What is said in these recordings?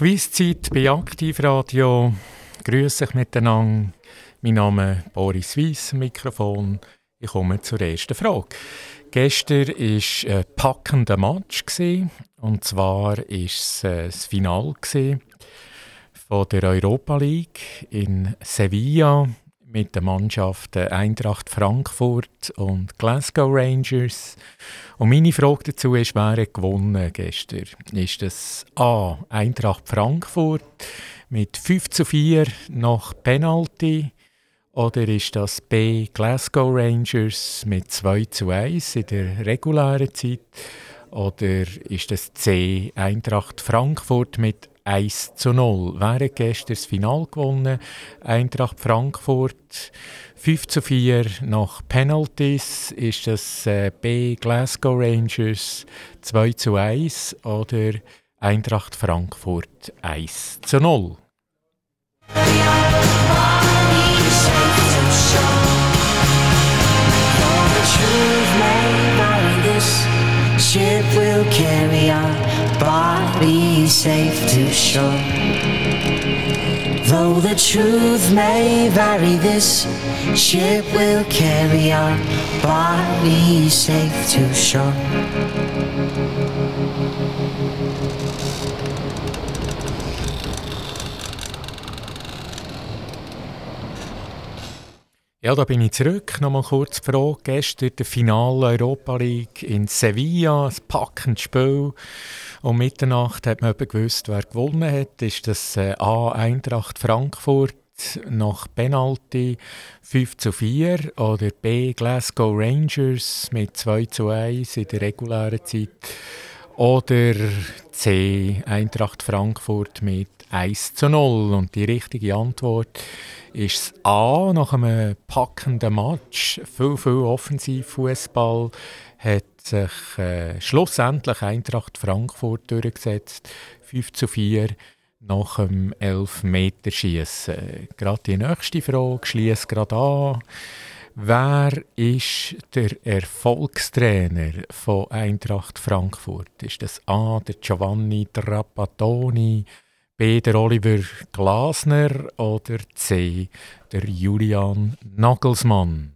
Quizzeit bei Aktivradio. Grüße euch miteinander. Mein Name ist Boris Weiss, Mikrofon. Ich komme zur ersten Frage. Gestern war ein packender Match. Und zwar war es äh, das Finale der Europa League in Sevilla mit den Mannschaften Eintracht Frankfurt und Glasgow Rangers. Und meine Frage dazu ist, wer hat gewonnen gestern? Ist das A. Eintracht Frankfurt mit 5 zu 4 nach Penalty? Oder ist das B. Glasgow Rangers mit 2 zu 1 in der regulären Zeit? Oder ist das C. Eintracht Frankfurt mit 1 zu 0. Wer hat gestern das Final gewonnen? Eintracht Frankfurt 5 zu 4 nach Penalties. Ist das äh, B Glasgow Rangers 2 zu 1 oder Eintracht Frankfurt 1 zu 0? ship will carry our bodies safe to shore. Though the truth may vary, this ship will carry our bodies safe to shore. Ja, da bin ich zurück. Nochmal kurz die. Gestern der Finale Europa League in Sevilla, ein packendes Spiel. Um Mitternacht hat man gewusst, wer gewonnen hat. Ist das äh, A. Eintracht Frankfurt nach Penalty 5 zu 4 oder B. Glasgow Rangers mit 2 zu 1 in der regulären Zeit oder C. Eintracht Frankfurt mit 1 zu 0. Und die richtige Antwort ist A. Nach einem packenden Match, viel, viel Offensivfußball, hat sich äh, schlussendlich Eintracht Frankfurt durchgesetzt. 5 zu 4 nach dem Elfmeterschießen. Gerade die nächste Frage schließt gerade an. Wer ist der Erfolgstrainer von Eintracht Frankfurt? Ist das A. der Giovanni Trapattoni, B. der Oliver Glasner oder C. der Julian Nagelsmann?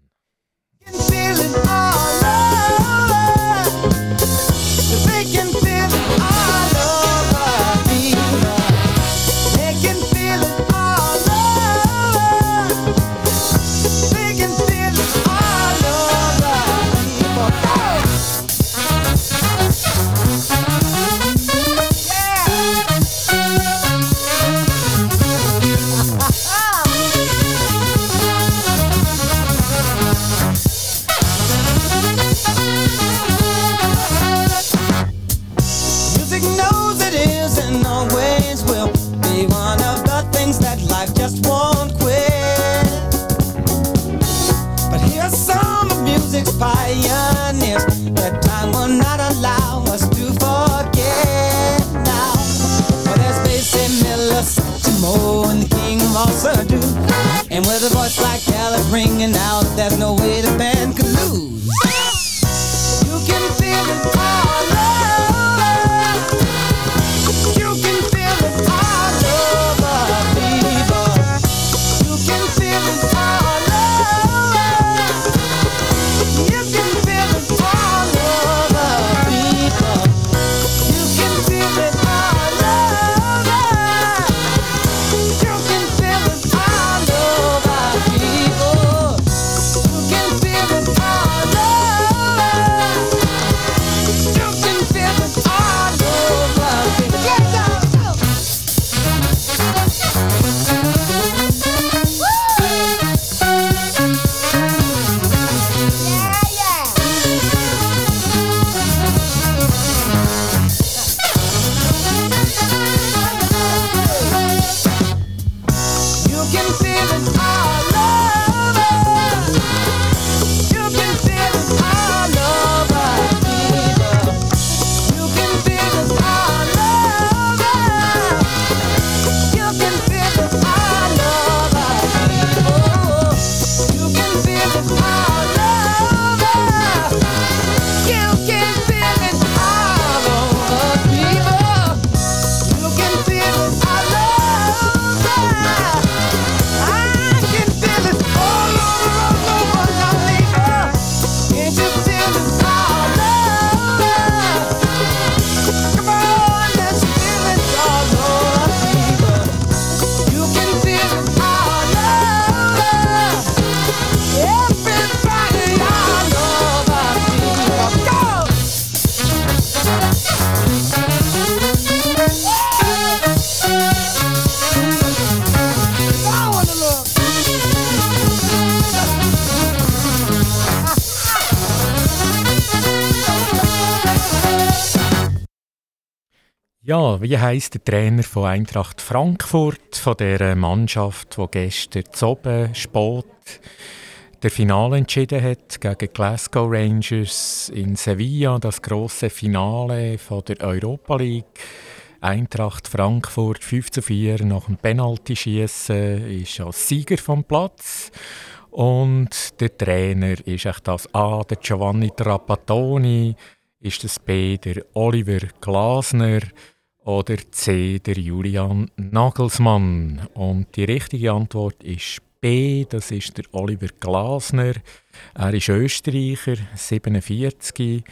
And with a voice like Alice ringing out, there's no way to band Wie heißt der Trainer von Eintracht Frankfurt, von der Mannschaft, die gestern oben spät der Finale entschieden hat gegen Glasgow Rangers in Sevilla, das große Finale von der Europa League. Eintracht Frankfurt 5 zu 4 nach dem Penaltyschießen ist als Sieger vom Platz. Und der Trainer ist echt das A, der Giovanni Trapattoni, ist das B, der Oliver Glasner oder C, der Julian Nagelsmann. Und die richtige Antwort ist B, das ist der Oliver Glasner. Er ist Österreicher, 47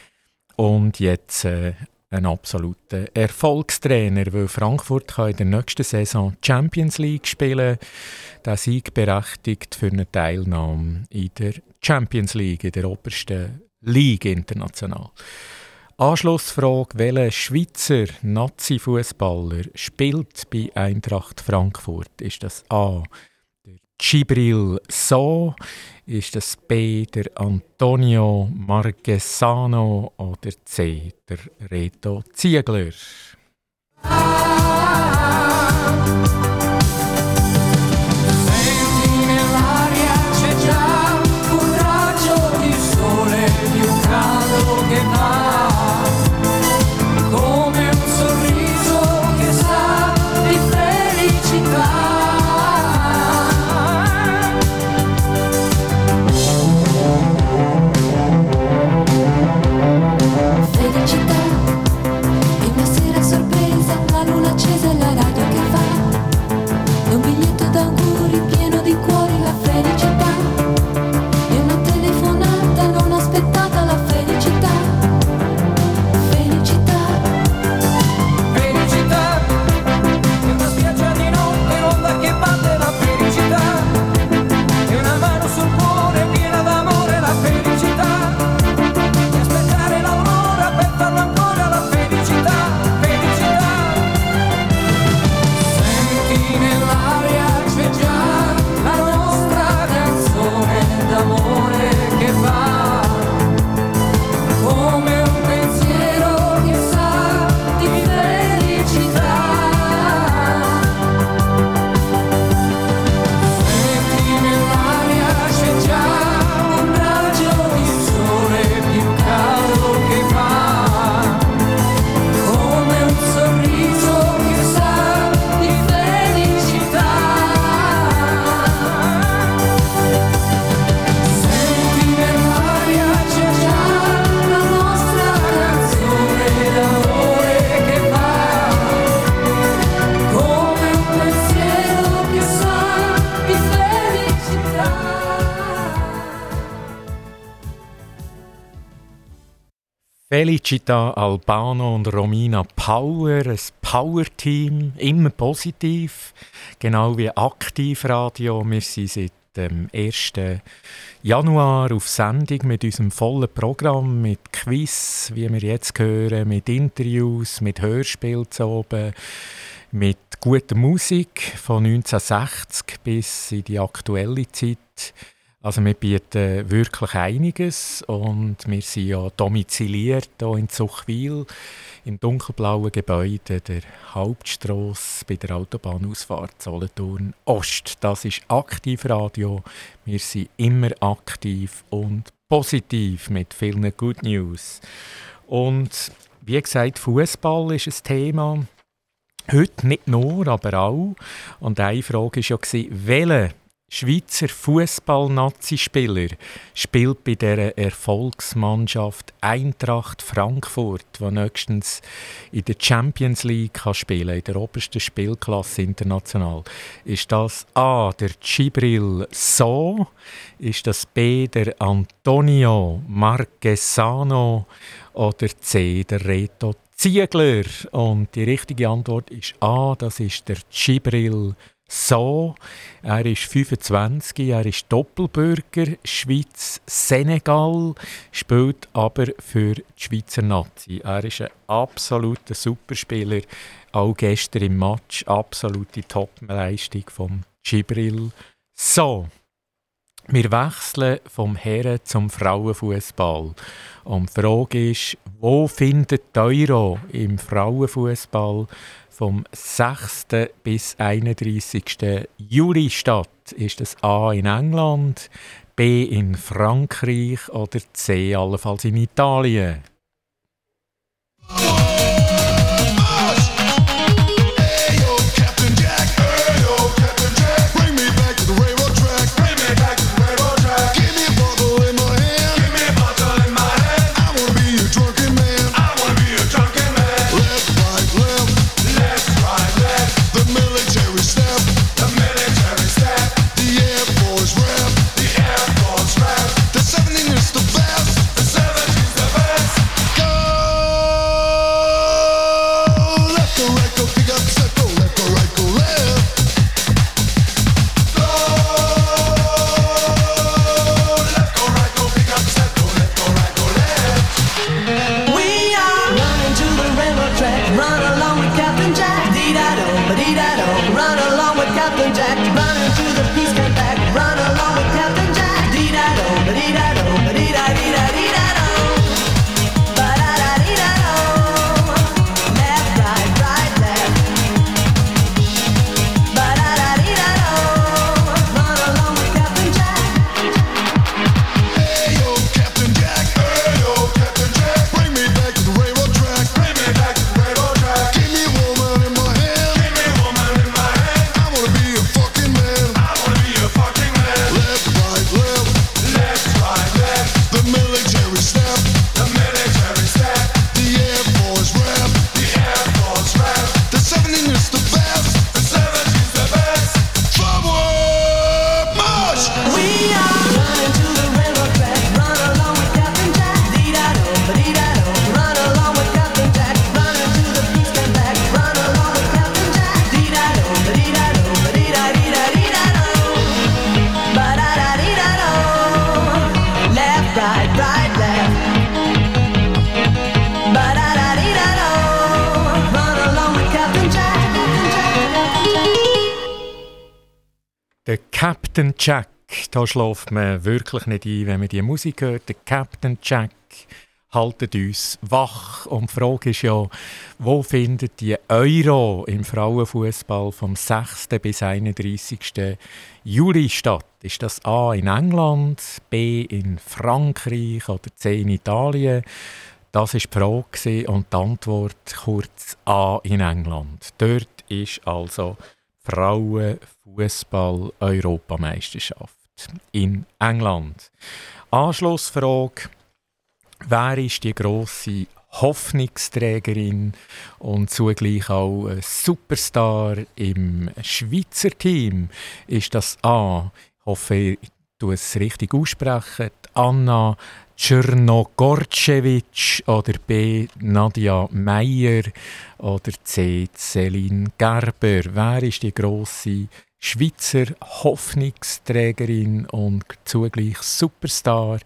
und jetzt äh, ein absoluter Erfolgstrainer, weil Frankfurt kann in der nächsten Saison Champions League spielen. Der Sieg berechtigt für eine Teilnahme in der Champions League, in der obersten Liga international. Anschlussfrage: Welcher Schweizer Nazi-Fußballer spielt bei Eintracht Frankfurt? Ist das A. der Gibril So? Ist das B. der Antonio Marquesano oder C. der Reto Ziegler? Felicita Albano und Romina Power, ein Power-Team, immer positiv, genau wie Aktivradio. Wir sind seit dem 1. Januar auf Sendung mit unserem vollen Programm, mit Quiz, wie wir jetzt hören, mit Interviews, mit Hörspielen oben, mit guter Musik von 1960 bis in die aktuelle Zeit. Also wir bieten wirklich einiges und wir sind ja domiziliert hier in Zuchwil im dunkelblauen Gebäude der Hauptstrasse bei der Autobahnausfahrt Solothurn Ost. Das ist Aktivradio. Wir sind immer aktiv und positiv mit vielen Good News. Und wie gesagt, Fußball ist ein Thema. Heute nicht nur, aber auch. Und eine Frage war ja, welche Schweizer Fußball-Nazi-Spieler spielt bei der Erfolgsmannschaft Eintracht Frankfurt, die nächstens in der Champions League kann spielen in der obersten Spielklasse international. Ist das A. der Gibril So? Ist das B. der Antonio Marquesano? Oder C. der Reto Ziegler? Und die richtige Antwort ist A. Das ist der Gibril so. Er ist 25, er ist Doppelbürger, Schweiz, Senegal, spielt aber für die Schweizer Nazi. Er ist ein absoluter Superspieler, auch gestern im Match, absolute Topleistung von Gibril. So, wir wechseln vom Herren zum Frauenfußball. Und die Frage ist, Wo findet die Euro im Frauenfußball vom 6. bis 31. Juli statt? Ist das A in England, B in Frankreich oder C allenfalls in Italien? Jack, da schläft man wirklich nicht ein, wenn man die Musik hört. Der Captain Jack haltet uns wach. Und die Frage ist ja, wo findet die Euro im Frauenfußball vom 6. bis 31. Juli statt? Ist das A in England, B in Frankreich oder C in Italien? Das war die Frage und die Antwort kurz A in England. Dort ist also Frauenfußball-Europameisterschaft in England. Anschlussfrage: Wer ist die große Hoffnungsträgerin und zugleich auch Superstar im Schweizer Team? Ist das A? Ich hoffe, ich tue es richtig aussprechen. Anna Czernogorcevic oder B. Nadia Meyer oder C. Céline Gerber. Wer ist die grosse Schweizer Hoffnungsträgerin und zugleich Superstar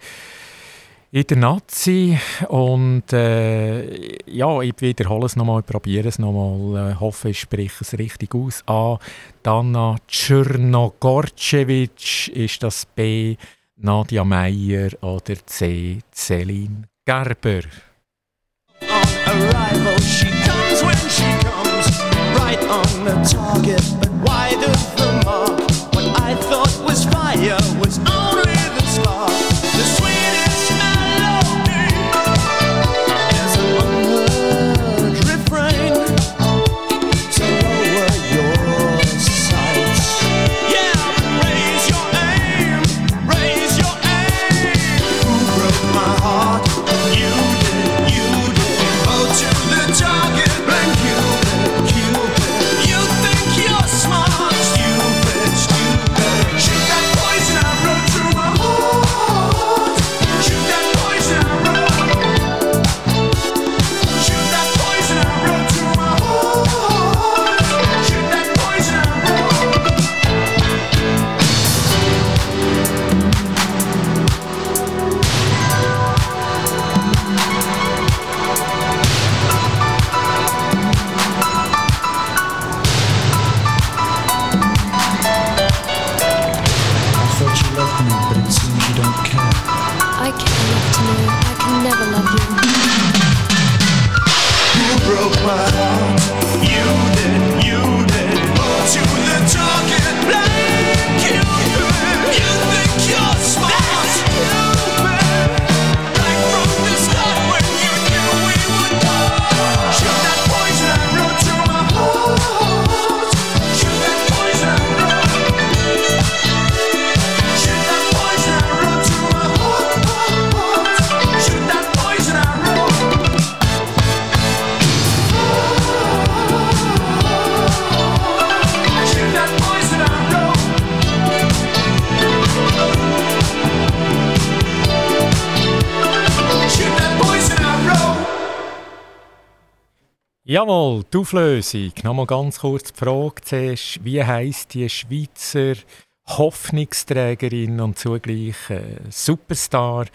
in der Nazi? Und äh, ja, ich wiederhole es nochmal, probiere es nochmal, äh, hoffe, ich spreche es richtig aus. A. Dana Czernogorcevic ist das B. Nadia Meyer oder C. Celine Gerber. On arrival, she right on the target, but of the mark. What I thought was fire was only Jawohl, die Auflösung. Nochmal ganz kurz die Frage zuerst. Wie heisst die Schweizer Hoffnungsträgerin und zugleich äh, Superstar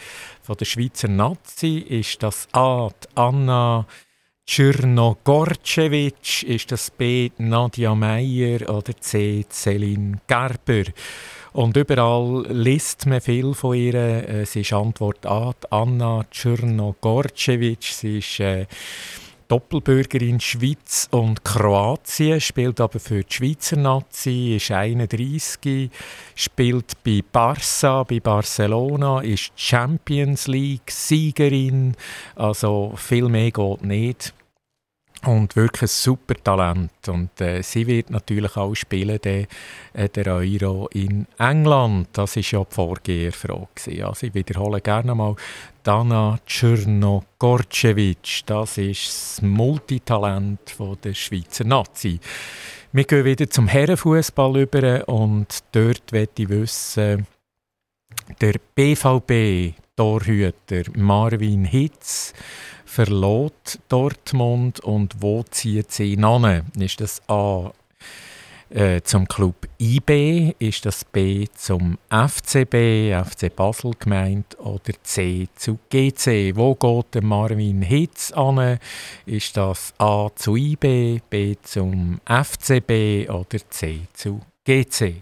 von der Schweizer Nazi? Ist das A. Anna Tschernogorcevic? Ist das B. Nadia Meyer oder C. Celine Gerber? Und überall liest man viel von ihr. Äh, sie ist Antwort A. Anna Tschernogorcevic. Sie ist äh, Doppelbürgerin Schweiz und Kroatien, spielt aber für die Schweizer Nazi, ist 31, spielt bei Barça, bei Barcelona, ist Champions League Siegerin, also viel mehr geht nicht und wirklich ein super Talent. Und äh, sie wird natürlich auch spielen, der, äh, der Euro in England. Das ist ja die Vorgeherfrage. Also ich wiederhole gerne mal Dana Czernogorcevic. Das ist das Multitalent der Schweizer Nazi. Wir gehen wieder zum Herrenfußball über und dort möchte ich wissen, der BVB-Torhüter Marvin Hitz verlässt Dortmund und wo zieht sie hin? Ist das A äh, zum Club IB, ist das B zum FCB, FC Basel gemeint, oder C zu GC? Wo geht der Marvin Hitz an? Ist das A zu IB, B zum FCB oder C zu GC?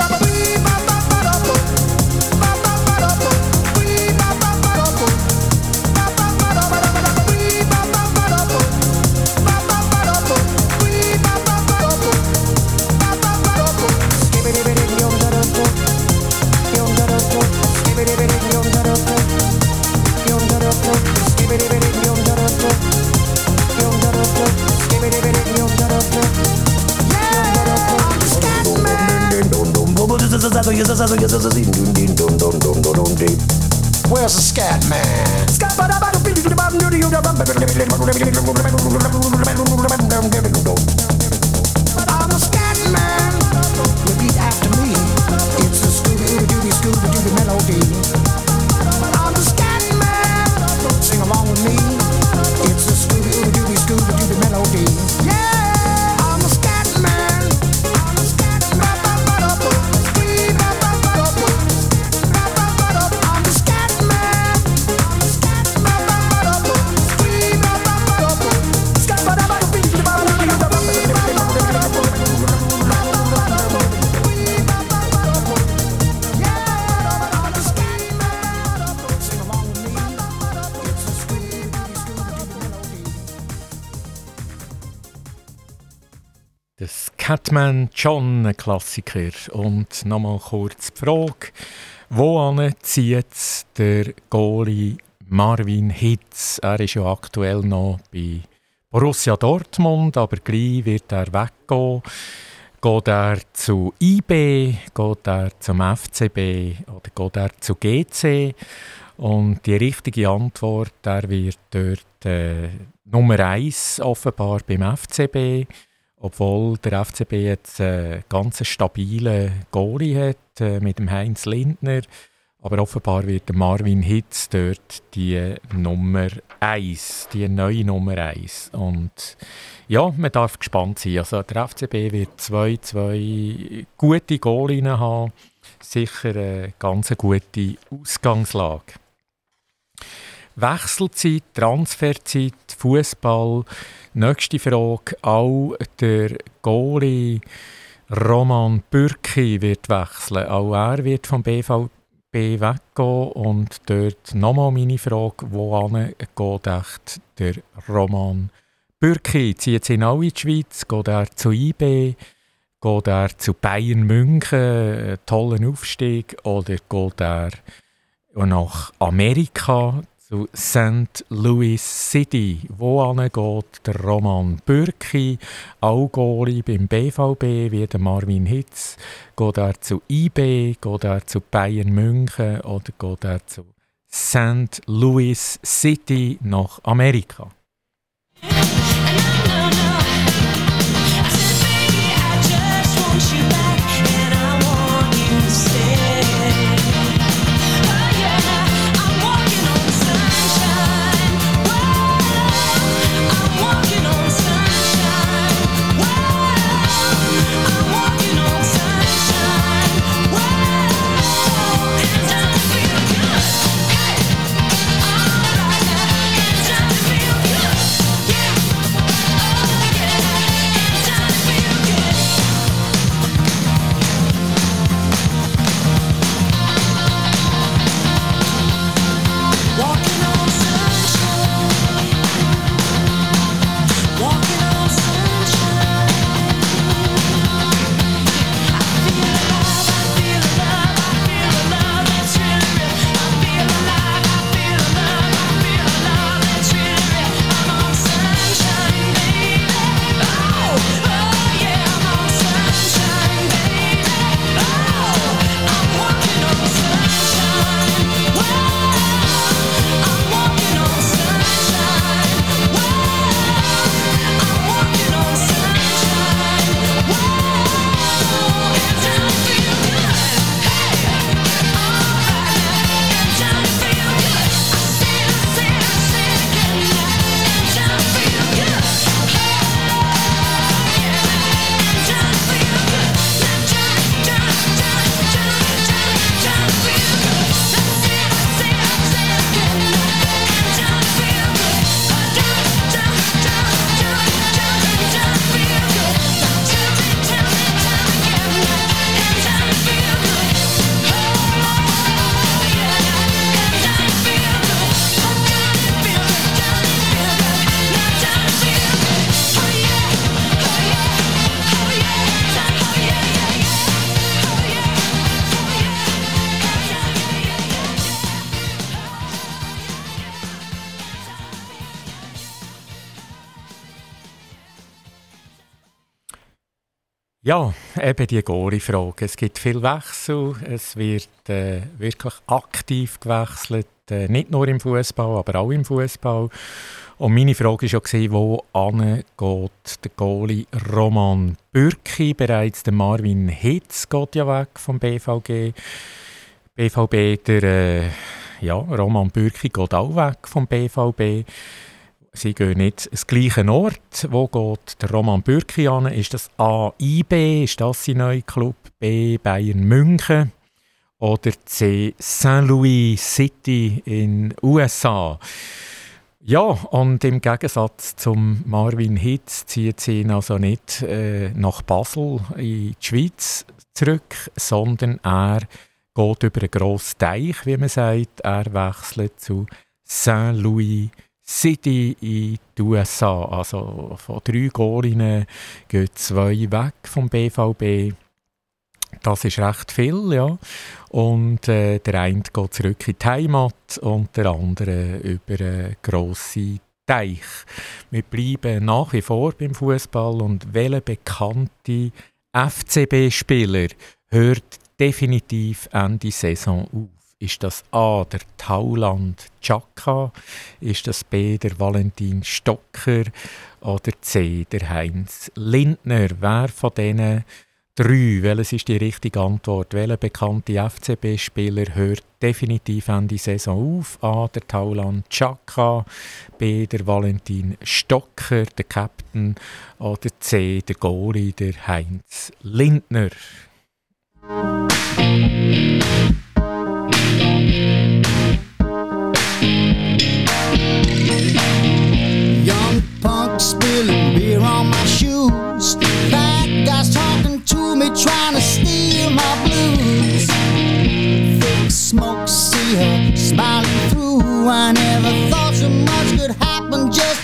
John, ein Klassiker. Und nochmal kurz die Frage, wo zieht der Goalie Marvin Hitz? Er ist ja aktuell noch bei Borussia Dortmund, aber gleich wird er weggehen. Geht er zu IB, geht er zum FCB oder geht er zu GC? Und die richtige Antwort, er wird dort äh, Nummer 1 offenbar beim FCB obwohl der FCB jetzt einen ganz stabilen Goalie hat äh, mit dem Heinz Lindner. Aber offenbar wird Marvin Hitz dort die Nummer 1, die neue Nummer 1. Und ja, man darf gespannt sein. Also der FCB wird zwei, zwei gute Goalien haben. Sicher eine ganz gute Ausgangslage. Wechselzeit, Transferzeit, Fußball Nächste Frage. Auch der Goalie Roman Bürki wird wechseln. Auch er wird vom BVB weggehen. Und dort nochmal meine Frage, wo geht der Roman Bürki? Zieht sie auch in die Schweiz? Geht er zu IB? Geht er zu Bayern München? Einen tollen Aufstieg? Oder geht er nach Amerika? Zu St. Louis City. Wo geht der Roman Bürki, Allgoli beim BVB wie der Marvin Hitz? Geht er zu IB, geht er zu Bayern München oder geht er zu St. Louis City nach Amerika? Ja, eben die Gori-Frage. Es gibt viel Wechsel, es wird äh, wirklich aktiv gewechselt, äh, nicht nur im Fußball, aber auch im Fußball. Und meine Frage war ja, wo geht der Goalie Roman Bürki? Bereits der Marvin Hitz geht ja weg vom BVG. BVB, der äh, ja, Roman Bürki geht auch weg vom BVB sie gehen nicht ins gleiche Ort. Wo geht der Roman Bürki an? Ist das A, IB? Ist das sein neuer Club? B, Bayern München? Oder C, St. Louis City in USA? Ja, und im Gegensatz zum Marvin Hitz zieht sie ihn also nicht äh, nach Basel in die Schweiz zurück, sondern er geht über einen grossen Teich, wie man sagt. Er wechselt zu St. City. In den USA. Also von drei Goalinnen gehen zwei weg vom BVB. Das ist recht viel, ja. Und äh, der eine geht zurück in die Heimat und der andere über einen grossen Teich. Wir bleiben nach wie vor beim Fußball und welcher bekannte FCB-Spieler hört definitiv Ende Saison auf? Ist das A, der Tauland Chaka? Ist das B, der Valentin Stocker? Oder C, der Heinz Lindner? Wer von diesen drei, welches ist die richtige Antwort? Welcher bekannte FCB-Spieler hört definitiv Ende Saison auf? A, der Tauland Chaka, B, der Valentin Stocker, der Captain, oder C, der Goalie, der Heinz Lindner? Me, trying to steal my blues. Thick smoke, see her smiling through. I never thought so much could happen just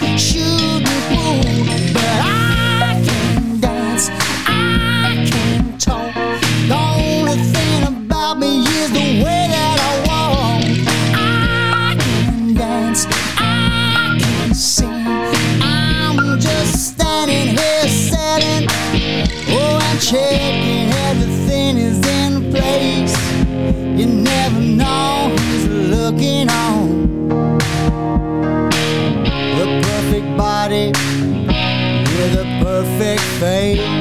fame.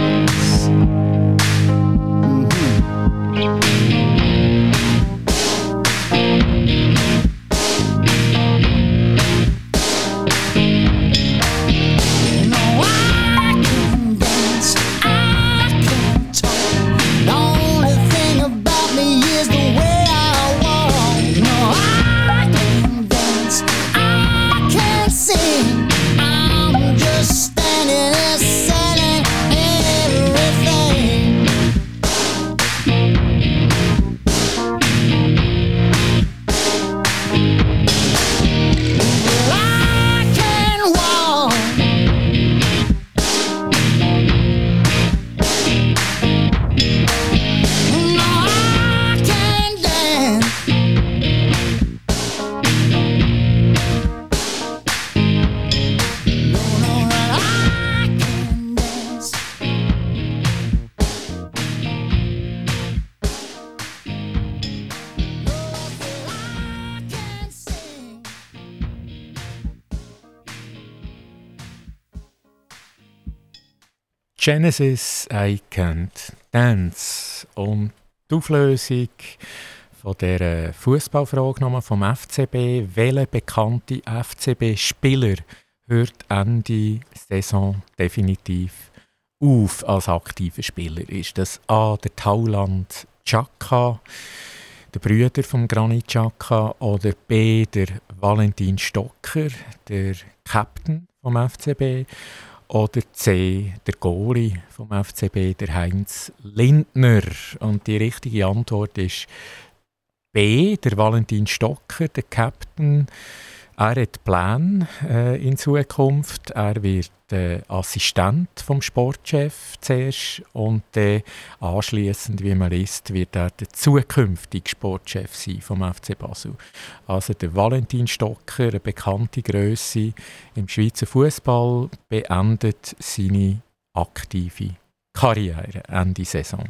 Genesis I Can't Dance und die Auflösung von der Fußballfrage nochmal vom FCB. Welcher bekannte FCB-Spieler hört Ende Saison definitiv auf als aktiver Spieler? Ist das A. der Tauland Chaka, der Brüder von Granit Chaka, oder B. der Valentin Stocker, der Captain vom FCB? Oder C, der Goalie vom FCB, der Heinz Lindner. Und die richtige Antwort ist B, der Valentin Stocker, der Captain. Er hat Pläne äh, in Zukunft. Er wird äh, Assistent vom Sportchef zuerst und äh, anschließend, wie man liest, wird er der zukünftige Sportchef sein vom FC Basel. Also der Valentin Stocker, eine bekannte Größe im Schweizer Fußball, beendet seine aktive Karriere Ende Saison.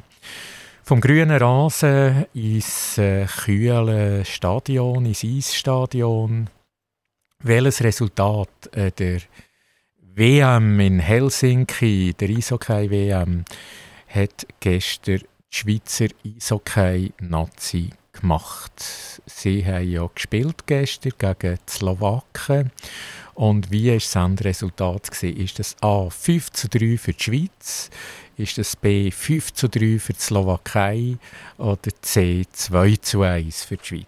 Vom grünen Rasen ins äh, kühle Stadion, ins Eisstadion, welches Resultat äh, der WM in Helsinki, der Eishockey-WM, hat gestern die Schweizer Eishockey-Nazi gemacht. Sie haben ja gespielt gestern gegen die Slowaken. Und wie war das Endresultat? Ist das A 5 zu 3 für die Schweiz? Ist das B 5 zu 3 für die Slowakei? Oder C 2 zu 1 für die Schweiz?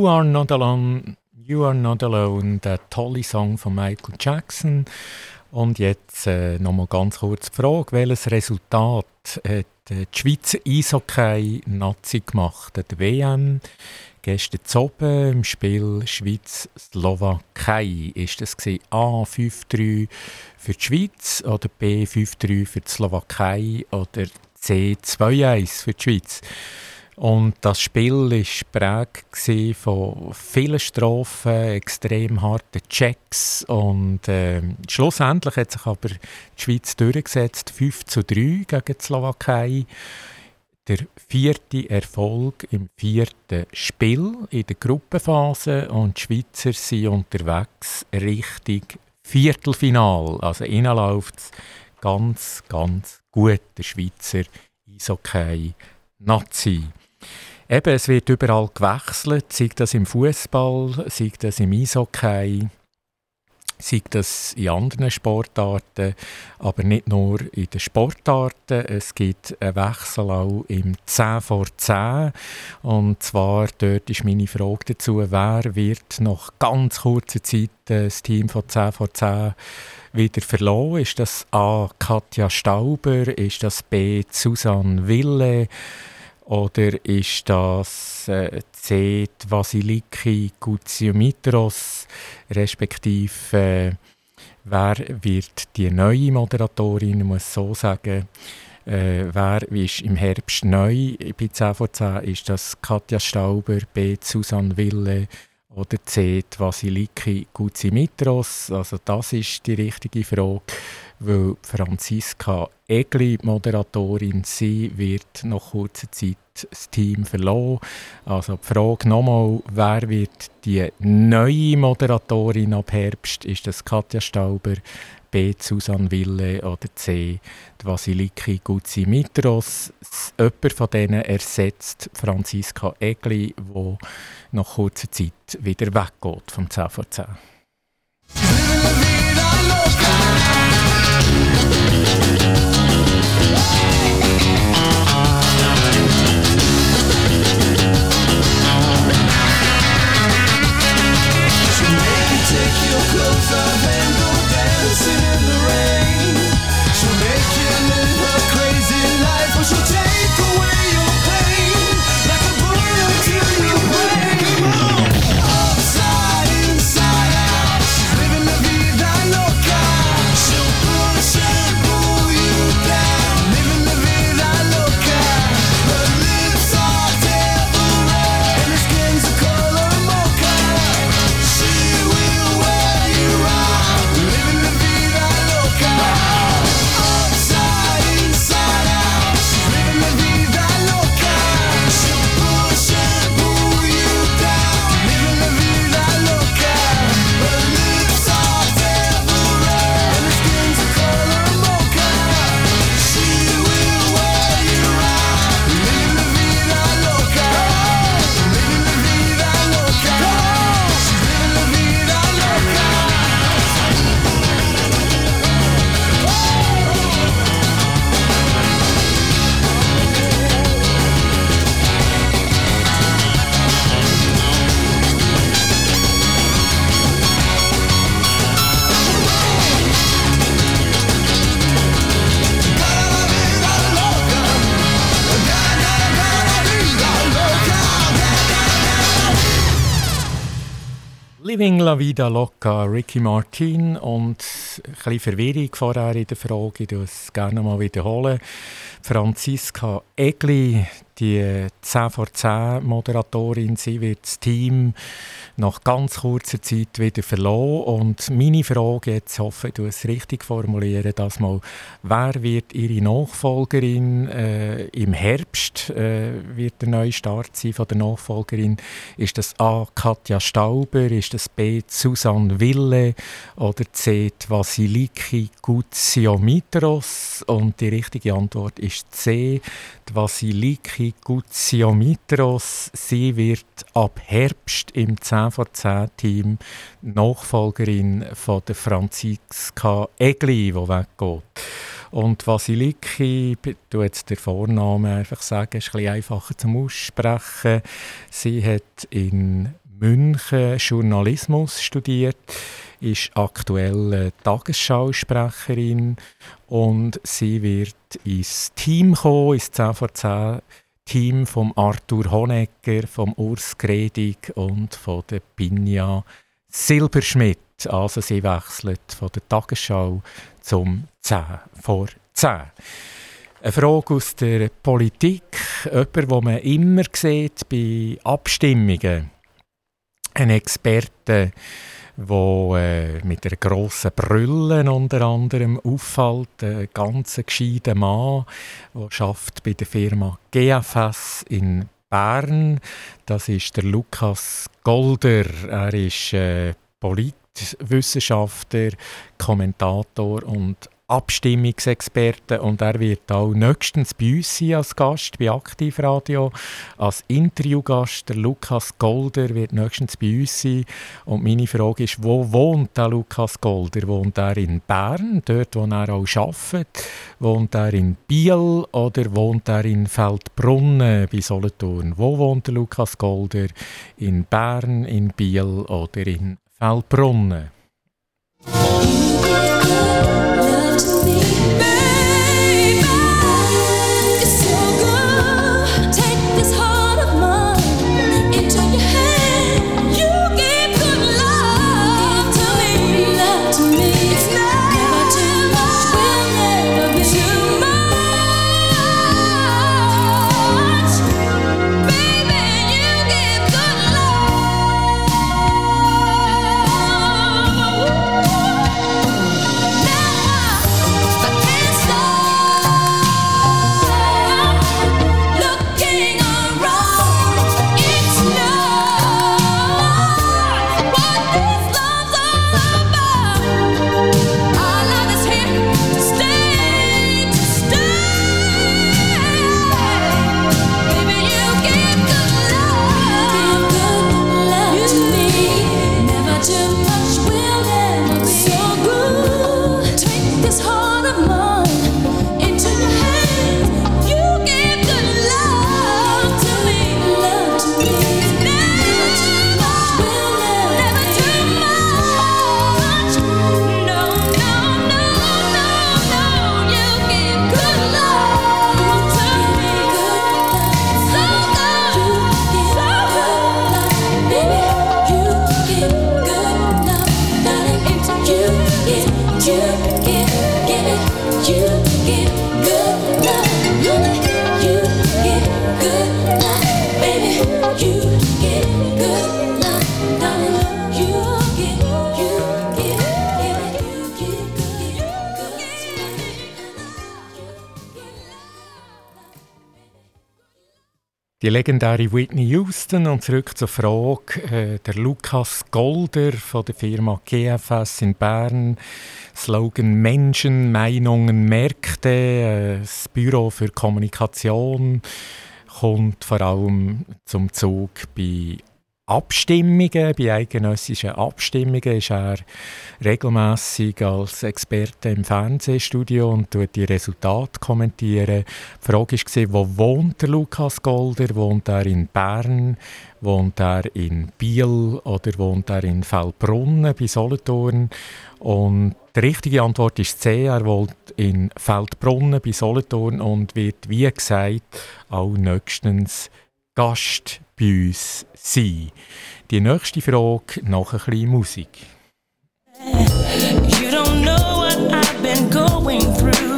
You Are Not Alone, You Are Not Alone, der tolle Song von Michael Jackson. Und jetzt äh, nochmal ganz kurz die Frage, welches Resultat hat äh, die Schweizer Eishockey-Nazi gemacht an der WM? Gestern oben im Spiel Schweiz-Slowakei ist das A 5-3 für die Schweiz oder B 5-3 für die Slowakei oder C 2-1 für die Schweiz. Und das Spiel war geprägt von vielen Strafen, extrem harten Checks. Und äh, schlussendlich hat sich aber die Schweiz durchgesetzt, 5 zu 3 gegen die Slowakei. Der vierte Erfolg im vierten Spiel in der Gruppenphase. Und die Schweizer sind unterwegs Richtung Viertelfinal. Also ihnen läuft es ganz, ganz gut, der Schweizer Eishockey-Nazi. Eben, es wird überall gewechselt, sei das im Fußball, sei das im Eishockey, sei das in anderen Sportarten, aber nicht nur in den Sportarten. Es gibt einen Wechsel auch im 10 vor 10. Und zwar, dort ist meine Frage dazu, wer wird nach ganz kurzer Zeit das Team von 10 vor 10 wieder verloren? Ist das A. Katja Stauber? Ist das B. Susanne Wille? Oder ist das äh, C. Vasiliki Goutziomitros, respektive äh, wer wird die neue Moderatorin, muss so sagen, äh, wer ist im Herbst neu bei 10 vor 10? Ist das Katja Stauber, B. Susanne Wille oder C. Vasiliki Goutziomitros? Also das ist die richtige Frage weil Franziska Egli, Moderatorin, sie wird nach kurzer Zeit das Team verloren. Also die Frage nochmal, wer wird die neue Moderatorin ab Herbst? Ist das Katja Stauber, B. Susanne Wille oder C. Vasiliki Guzzi Mitros? Jemand von denen ersetzt Franziska Egli, die nach kurzer Zeit wieder weggeht vom 10 Living La Vida Loca, Ricky Martin und ein bisschen Verwirrung vorher in der Frage, ich es gerne mal wiederholen. Franziska Egli, die 10 vor 10 Moderatorin, sie wird das Team nach ganz kurzer Zeit wieder verloren. Und meine Frage jetzt, hoffe ich, du es richtig formulieren, dass mal, wer wird ihre Nachfolgerin äh, im Herbst, äh, wird der neue Start sein von der Nachfolgerin? Ist das A. Katja Stauber, ist das B. Susanne Wille oder C. Vasiliki Goutziomitros? Und die richtige Antwort ist C. Vasiliki Goutziomitros. Sie wird ab Herbst im 10 vor 10 Team Nachfolgerin von der Franziska Egli, die weggeht. Und Vasiliki, tue jetzt den Vornamen einfach sagen, ist ein bisschen einfacher zum Aussprechen. Sie hat in München Journalismus studiert, ist aktuell Tagesschausprecherin und sie wird ins Team kommen, ins 10 vor 10 Team von Arthur Honegger, vom Urs Gredig und von der Pinja Silberschmidt. Also sie wechselt von der Tagesschau zum 10 vor 10. Eine Frage aus der Politik, jemand, den man immer sieht bei Abstimmungen. Ein Experte, der äh, mit einer grossen Brille unter anderem auffällt. Ein ganz gescheiter Mann, der schafft bei der Firma GFS in Bern. Das ist der Lukas Golder. Er ist äh, Politwissenschaftler, Kommentator und Abstimmungsexperte und er wird auch nächstens bei uns sein als Gast bei Aktivradio, als Interviewgast. Der Lukas Golder wird nächstens bei uns sein und meine Frage ist, wo wohnt der Lukas Golder? Wohnt er in Bern, dort wo er auch arbeitet? Wohnt er in Biel oder wohnt er in Feldbrunnen bei Solothurn? Wo wohnt der Lukas Golder? In Bern, in Biel oder in Feldbrunnen? Legendäre Whitney Houston und zurück zur Frage. Äh, der Lukas Golder von der Firma GFS in Bern. Slogan Menschen, Meinungen, Märkte. Äh, das Büro für Kommunikation kommt vor allem zum Zug bei Abstimmungen, bei eidgenössischen Abstimmungen ist er regelmäßig als Experte im Fernsehstudio und tut die Resultate kommentieren. Die Frage war, wo wohnt Lukas Golder? Wohnt er in Bern? Wohnt er in Biel? Oder wohnt er in Feldbrunnen bei Solothurn? Und die richtige Antwort ist C. Er wohnt in Feldbrunnen bei Solothurn und wird, wie gesagt, auch nächstens Gast bei uns sein. Die nächste Frage nach ein bisschen Musik. You don't know what I've been going through.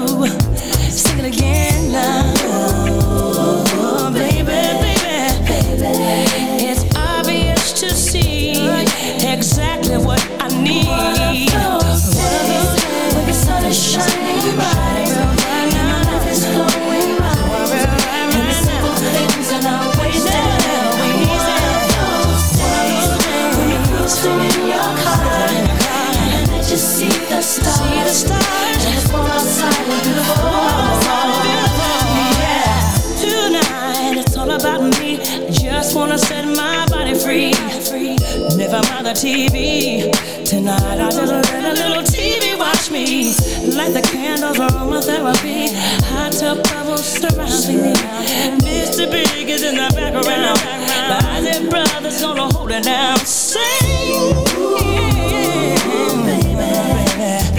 just wanna set my body free. Never mind the TV. Tonight I just let a little TV watch me. Light the candles, aromatherapy. Hot tub bubbles surrounding me. Mr. Big is in the background. My Isaac brothers gonna hold it down. Sing, yeah, baby.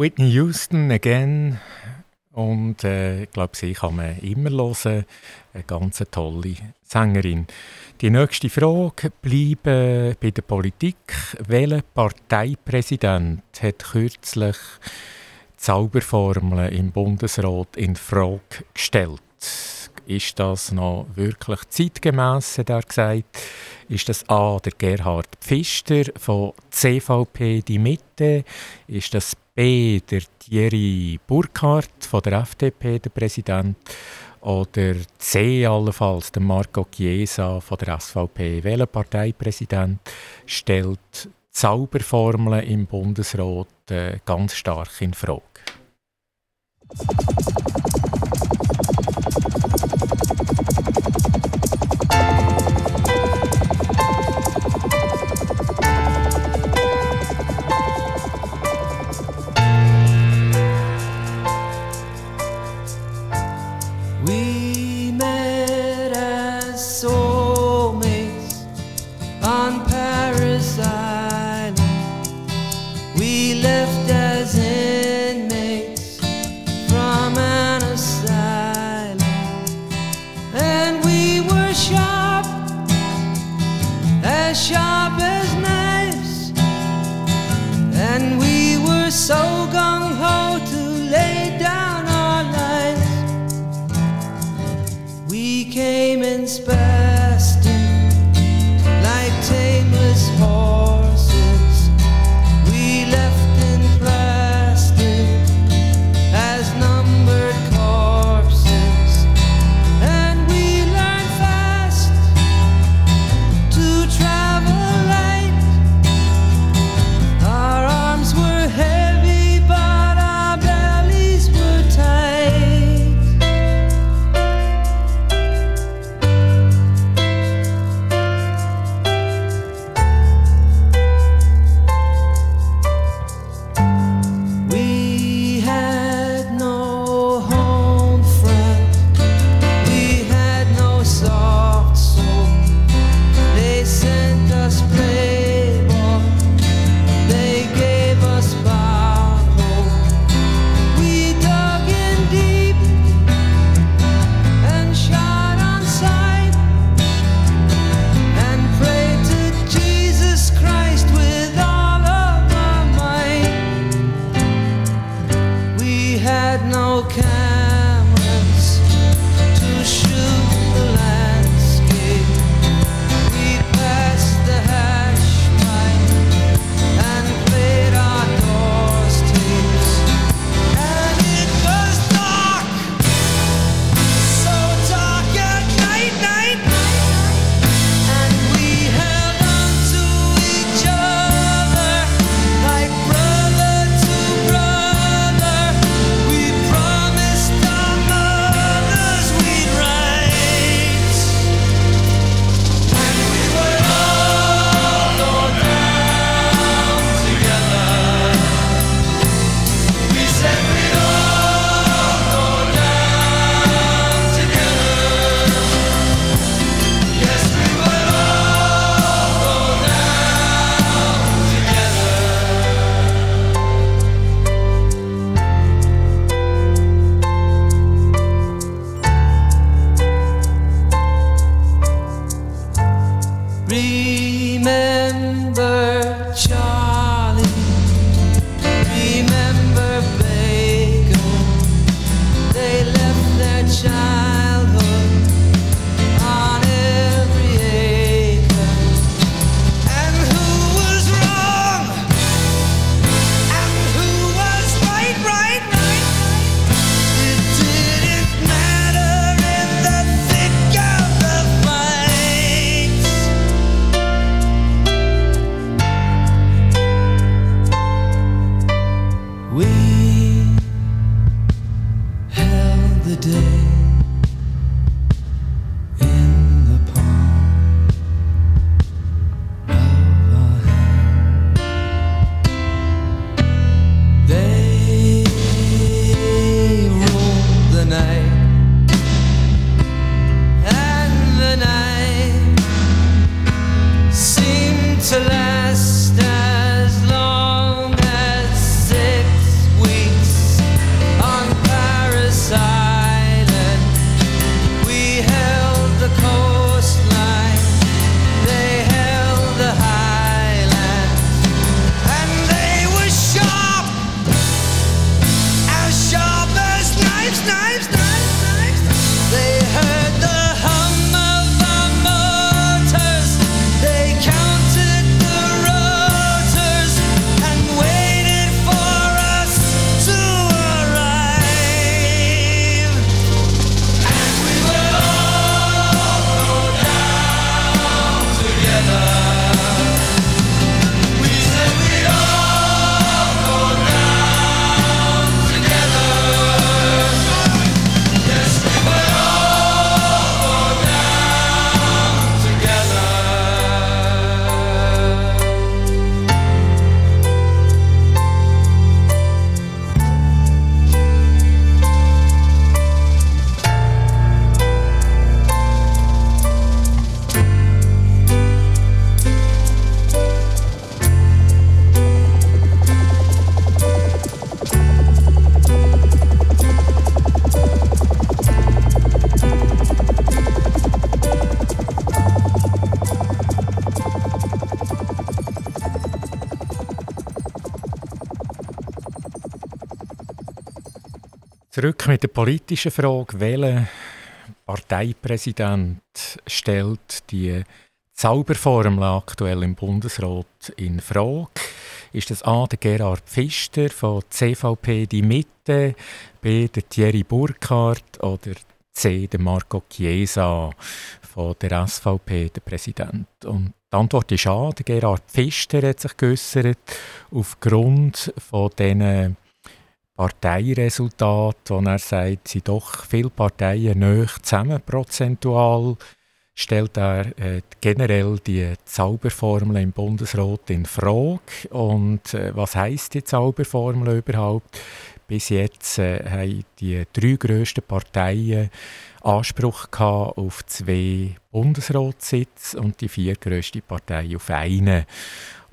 Whitney Houston again. Und äh, ich glaube, sie kann man immer hören. Eine ganz tolle Sängerin. Die nächste Frage bleibt bei der Politik. Welcher Parteipräsident hat kürzlich Zauberformeln im Bundesrat in Frage gestellt? Ist das noch wirklich zeitgemäß, hat er gesagt? Ist das A, der Gerhard Pfister von CVP Die Mitte? Ist das B, der Thierry Burkhardt von der FDP, der Präsident? Oder C, allenfalls der Marco Chiesa von der SVP? Welcher Parteipräsident stellt Zauberformeln im Bundesrat äh, ganz stark in Frage? Der politischen Frage, welcher Parteipräsident stellt die Zauberformel aktuell im Bundesrat in Frage? Ist das A. der Gerhard Pfister von CVP Die Mitte, B. der Thierry Burkhardt oder C. der Marco Chiesa von der SVP, der Präsident? Und die Antwort ist A. Der Gerhard Pfister hat sich geäußert aufgrund von diesen Parteiresultat, wo er sagt, sind doch viele Parteien näher zusammen prozentual, stellt er äh, generell die Zauberformel im Bundesrat in Frage. Und äh, was heißt die Zauberformel überhaupt? Bis jetzt äh, haben die drei grössten Parteien Anspruch auf zwei Bundesratssitze und die vier grössten Parteien auf einen.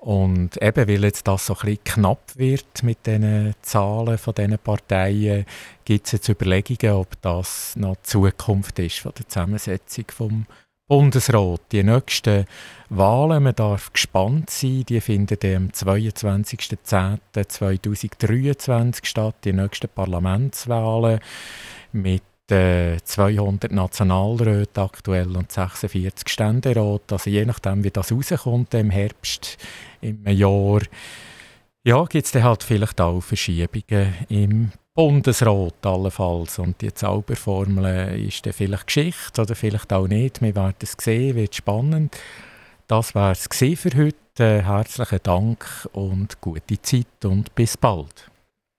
Und eben, weil jetzt das so ein bisschen knapp wird mit den Zahlen von diesen Parteien, gibt es jetzt Überlegungen, ob das noch die Zukunft ist von der Zusammensetzung vom Bundesrat. Die nächsten Wahlen, man darf gespannt sein, die finden am 22.10.2023 statt, die nächsten Parlamentswahlen mit 200 Nationalräte aktuell und 46 Ständeräte. Also je nachdem, wie das rauskommt im Herbst, im Jahr, ja, gibt es halt vielleicht auch Verschiebungen im Bundesrat allenfalls. Und die Zauberformel ist dann vielleicht Geschichte oder vielleicht auch nicht. Wir werden es sehen, wird spannend. Das war es für heute. Herzlichen Dank und gute Zeit und bis bald.